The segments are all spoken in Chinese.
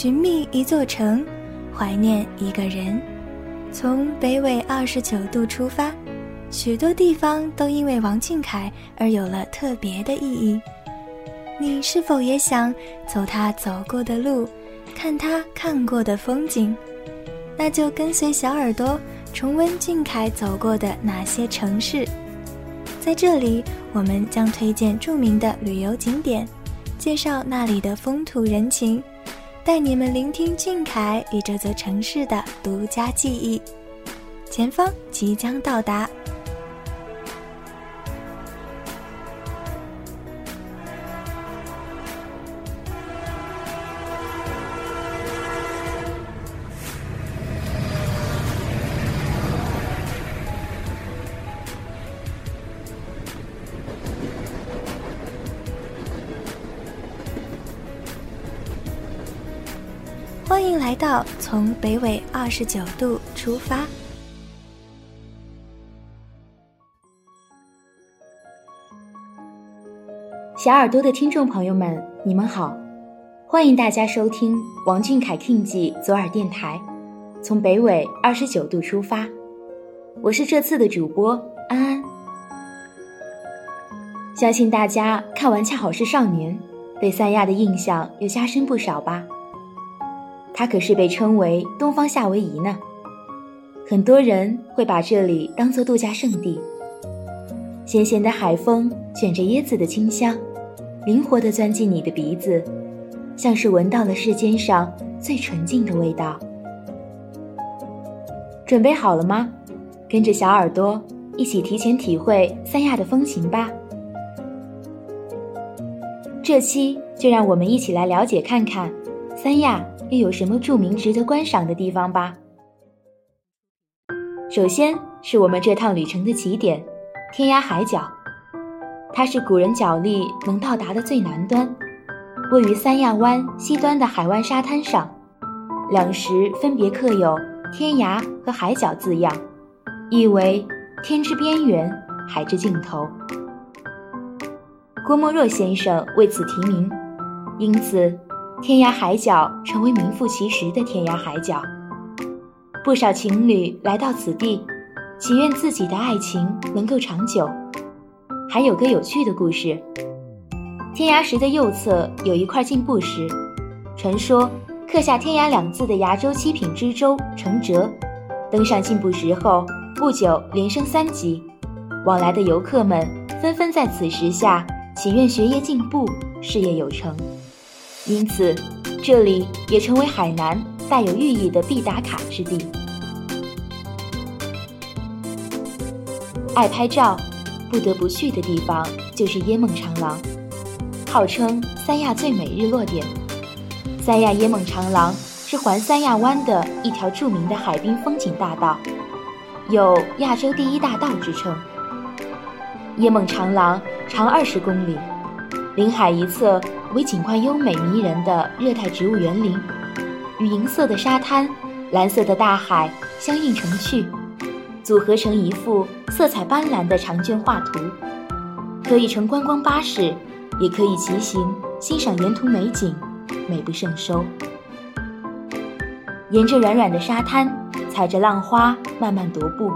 寻觅一座城，怀念一个人。从北纬二十九度出发，许多地方都因为王俊凯而有了特别的意义。你是否也想走他走过的路，看他看过的风景？那就跟随小耳朵重温俊凯走过的那些城市。在这里，我们将推荐著名的旅游景点，介绍那里的风土人情，带你们聆听俊凯与这座城市的独家记忆。前方即将到达。欢迎来到从北纬二十九度出发。小耳朵的听众朋友们，你们好，欢迎大家收听王俊凯 King 记左耳电台，从北纬二十九度出发，我是这次的主播安安。相信大家看完《恰好是少年》，对三亚的印象又加深不少吧？它可是被称为东方夏威夷呢，很多人会把这里当做度假胜地。咸咸的海风卷着椰子的清香，灵活地钻进你的鼻子，像是闻到了世间上最纯净的味道。准备好了吗？跟着小耳朵一起提前体会三亚的风情吧。这期就让我们一起来了解看看三亚。又有什么著名值得观赏的地方吧？首先是我们这趟旅程的起点——天涯海角，它是古人脚力能到达的最南端，位于三亚湾西端的海湾沙滩上，两时分别刻有“天涯”和“海角”字样，意为天之边缘，海之尽头。郭沫若先生为此题名，因此。天涯海角成为名副其实的天涯海角，不少情侣来到此地，祈愿自己的爱情能够长久。还有个有趣的故事：天涯石的右侧有一块进步石，传说刻下“天涯”两字的崖州七品知州程哲，登上进步石后不久连升三级，往来的游客们纷纷在此石下祈愿学业进步、事业有成。因此，这里也成为海南带有寓意的必打卡之地。爱拍照，不得不去的地方就是椰梦长廊，号称三亚最美日落点。三亚椰梦长廊是环三亚湾的一条著名的海滨风景大道，有“亚洲第一大道”之称。椰梦长廊长二十公里，临海一侧。为景观优美迷人的热带植物园林，与银色的沙滩、蓝色的大海相映成趣，组合成一幅色彩斑斓的长卷画图。可以乘观光巴士，也可以骑行欣赏沿途美景，美不胜收。沿着软软的沙滩，踩着浪花慢慢踱步，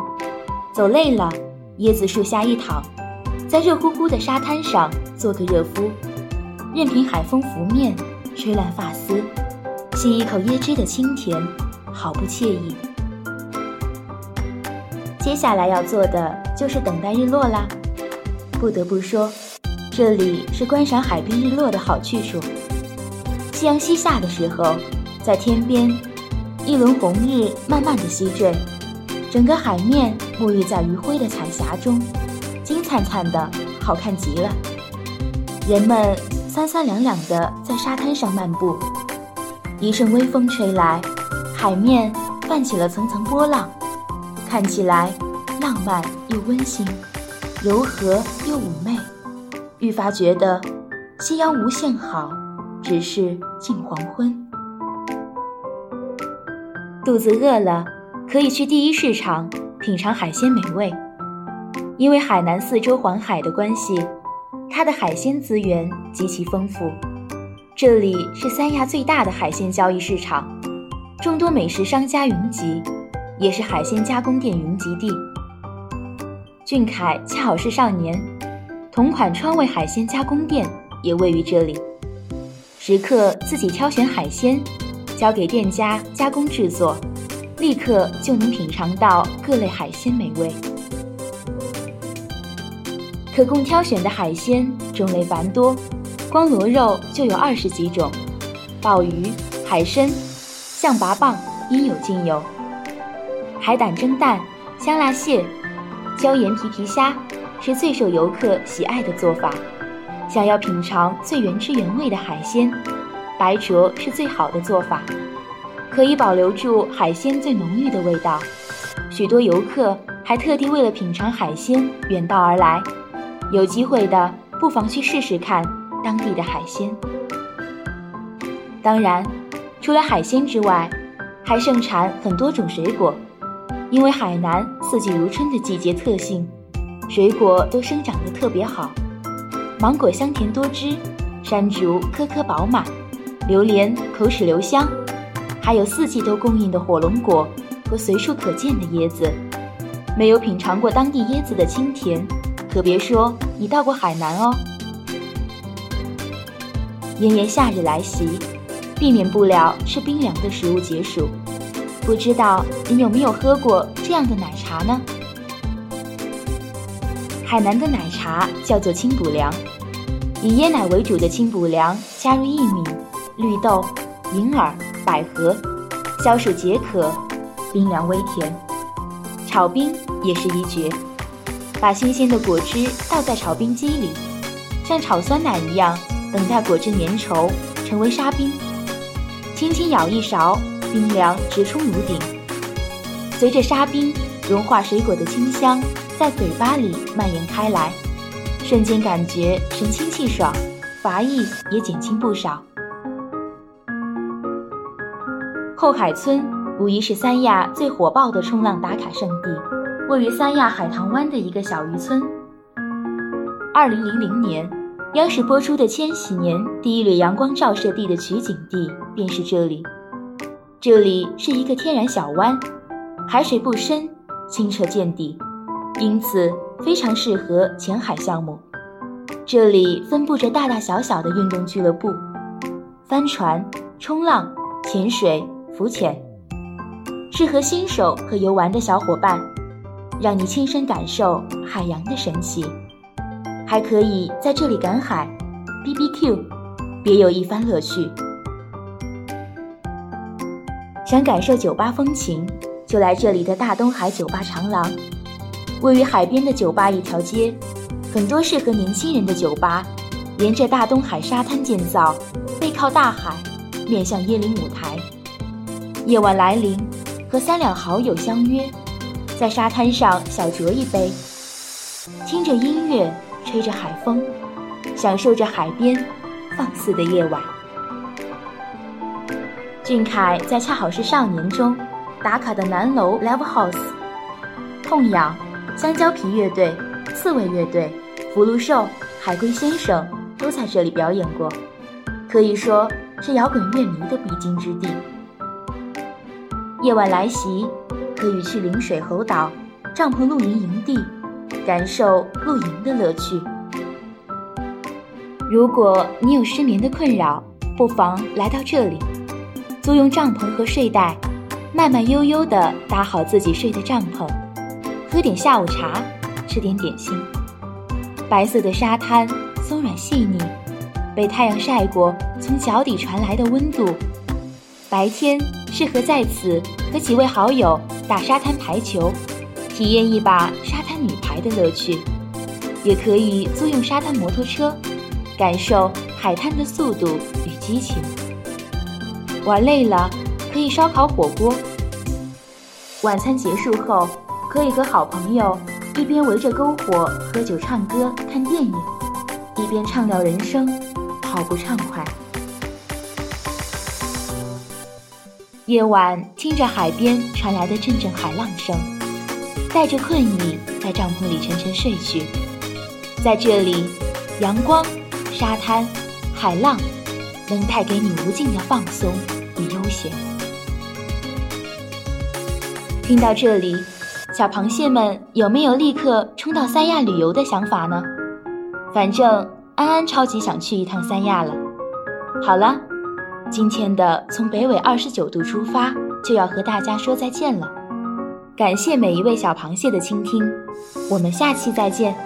走累了，椰子树下一躺，在热乎乎的沙滩上做个热敷。任凭海风拂面，吹乱发丝，吸一口椰汁的清甜，好不惬意。接下来要做的就是等待日落啦。不得不说，这里是观赏海滨日落的好去处。夕阳西下的时候，在天边，一轮红日慢慢的西坠，整个海面沐浴在余晖的彩霞中，金灿灿的，好看极了。人们。三三两两的在沙滩上漫步，一阵微风吹来，海面泛起了层层波浪，看起来浪漫又温馨，柔和又妩媚，愈发觉得夕阳无限好，只是近黄昏。肚子饿了，可以去第一市场品尝海鲜美味，因为海南四周环海的关系。它的海鲜资源极其丰富，这里是三亚最大的海鲜交易市场，众多美食商家云集，也是海鲜加工店云集地。俊凯恰好是少年，同款川味海鲜加工店也位于这里，食客自己挑选海鲜，交给店家加工制作，立刻就能品尝到各类海鲜美味。可供挑选的海鲜种类繁多，光螺肉就有二十几种，鲍鱼、海参、象拔蚌应有尽有。海胆蒸蛋、香辣蟹、椒盐皮皮虾是最受游客喜爱的做法。想要品尝最原汁原味的海鲜，白灼是最好的做法，可以保留住海鲜最浓郁的味道。许多游客还特地为了品尝海鲜远道而来。有机会的，不妨去试试看当地的海鲜。当然，除了海鲜之外，还盛产很多种水果。因为海南四季如春的季节特性，水果都生长得特别好。芒果香甜多汁，山竹颗颗饱满，榴莲口齿留香，还有四季都供应的火龙果和随处可见的椰子。没有品尝过当地椰子的清甜。可别说你到过海南哦。炎炎夏日来袭，避免不了吃冰凉的食物解暑。不知道你有没有喝过这样的奶茶呢？海南的奶茶叫做清补凉，以椰奶为主的清补凉，加入薏米、绿豆、银耳、百合，消暑解渴，冰凉微甜，炒冰也是一绝。把新鲜的果汁倒在炒冰机里，像炒酸奶一样，等待果汁粘稠，成为沙冰。轻轻舀一勺，冰凉直冲炉顶。随着沙冰融化，水果的清香在嘴巴里蔓延开来，瞬间感觉神清气爽，乏意也减轻不少。后海村无疑是三亚最火爆的冲浪打卡圣地。位于三亚海棠湾的一个小渔村。二零零零年，央视播出的《千禧年》第一缕阳光照射地的取景地便是这里。这里是一个天然小湾，海水不深，清澈见底，因此非常适合潜海项目。这里分布着大大小小的运动俱乐部，帆船、冲浪、潜水、浮潜，适合新手和游玩的小伙伴。让你亲身感受海洋的神奇，还可以在这里赶海、BBQ，别有一番乐趣。想感受酒吧风情，就来这里的大东海酒吧长廊。位于海边的酒吧一条街，很多适合年轻人的酒吧，沿着大东海沙滩建造，背靠大海，面向椰林舞台。夜晚来临，和三两好友相约。在沙滩上小酌一杯，听着音乐，吹着海风，享受着海边放肆的夜晚。俊凯在恰好是少年中打卡的南楼 Live House，痛痒、香蕉皮乐队、刺猬乐队、福禄寿、海龟先生都在这里表演过，可以说是摇滚乐迷的必经之地。夜晚来袭。可以去陵水猴岛帐篷露营营地，感受露营的乐趣。如果你有失眠的困扰，不妨来到这里，租用帐篷和睡袋，慢慢悠悠地搭好自己睡的帐篷，喝点下午茶，吃点点心。白色的沙滩松软细腻，被太阳晒过，从脚底传来的温度。白天适合在此和几位好友。打沙滩排球，体验一把沙滩女排的乐趣；也可以租用沙滩摩托车，感受海滩的速度与激情。玩累了，可以烧烤火锅。晚餐结束后，可以和好朋友一边围着篝火喝酒唱歌看电影，一边畅聊人生，好不畅快。夜晚听着海边传来的阵阵海浪声，带着困意在帐篷里沉沉睡去。在这里，阳光、沙滩、海浪，能带给你无尽的放松与悠闲。听到这里，小螃蟹们有没有立刻冲到三亚旅游的想法呢？反正安安超级想去一趟三亚了。好了，今天的从北纬二十九度出发就要和大家说再见了。感谢每一位小螃蟹的倾听，我们下期再见。